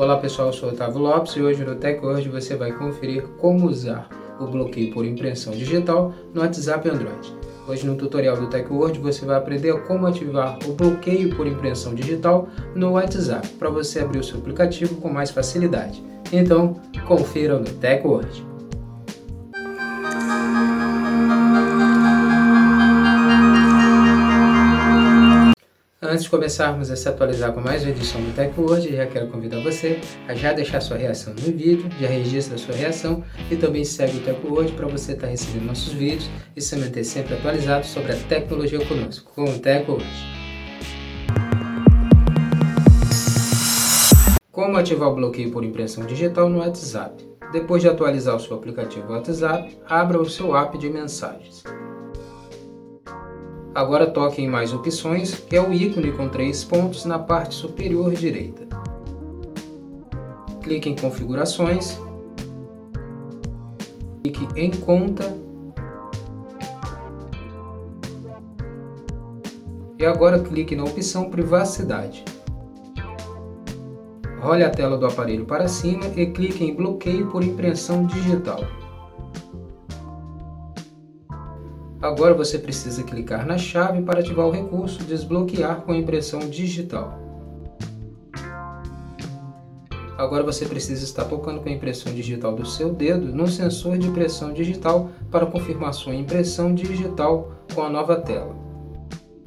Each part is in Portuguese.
Olá pessoal, eu sou Otávio Lopes e hoje no TechWord você vai conferir como usar o bloqueio por impressão digital no WhatsApp Android. Hoje no tutorial do TechWord você vai aprender como ativar o bloqueio por impressão digital no WhatsApp para você abrir o seu aplicativo com mais facilidade. Então, confira no TechWord. Antes de começarmos a se atualizar com mais uma edição do Tech Word, já quero convidar você a já deixar sua reação no vídeo, já registra sua reação e também segue o Tech Word para você estar tá recebendo nossos vídeos e se manter sempre atualizado sobre a tecnologia conosco, com o Tech Word. Como ativar o bloqueio por impressão digital no WhatsApp? Depois de atualizar o seu aplicativo WhatsApp, abra o seu app de mensagens. Agora toque em mais opções, que é o ícone com três pontos na parte superior direita. Clique em configurações, clique em conta e agora clique na opção privacidade. Role a tela do aparelho para cima e clique em bloqueio por impressão digital. Agora você precisa clicar na chave para ativar o recurso Desbloquear com impressão digital. Agora você precisa estar tocando com a impressão digital do seu dedo no sensor de impressão digital para confirmar sua impressão digital com a nova tela.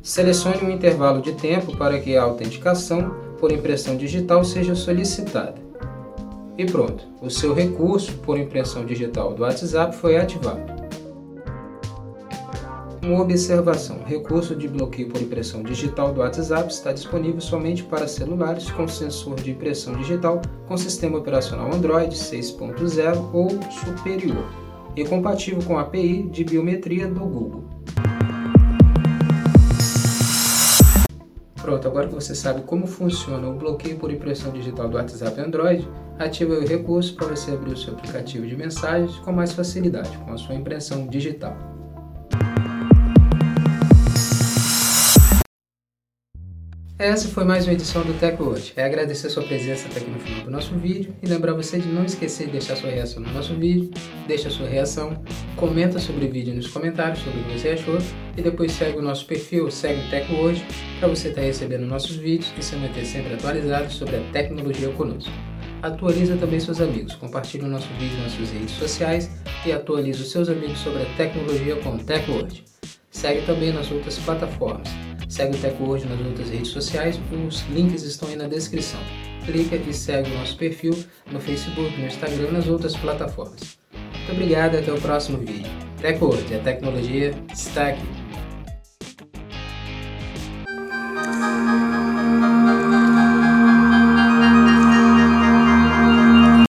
Selecione um intervalo de tempo para que a autenticação por impressão digital seja solicitada. E pronto, o seu recurso por impressão digital do WhatsApp foi ativado. Uma observação: o recurso de bloqueio por impressão digital do WhatsApp está disponível somente para celulares com sensor de impressão digital com sistema operacional Android 6.0 ou superior e compatível com a API de biometria do Google. Pronto, agora que você sabe como funciona o bloqueio por impressão digital do WhatsApp Android, ative o recurso para você abrir o seu aplicativo de mensagens com mais facilidade, com a sua impressão digital. Essa foi mais uma edição do Tech Watch. É agradecer sua presença até aqui no final do nosso vídeo e lembrar você de não esquecer de deixar sua reação no nosso vídeo, deixa sua reação, comenta sobre o vídeo nos comentários sobre o que você achou e depois segue o nosso perfil, segue o Tech Watch para você estar tá recebendo nossos vídeos e se manter sempre atualizado sobre a tecnologia conosco. Atualiza também seus amigos, compartilhe o nosso vídeo nas suas redes sociais e atualize os seus amigos sobre a tecnologia com o Tech Watch. Segue também nas outras plataformas. Segue o TecWord nas outras redes sociais, os links estão aí na descrição. Clica e segue o nosso perfil no Facebook, no Instagram e nas outras plataformas. Muito obrigado e até o próximo vídeo. TecWord, a tecnologia está aqui.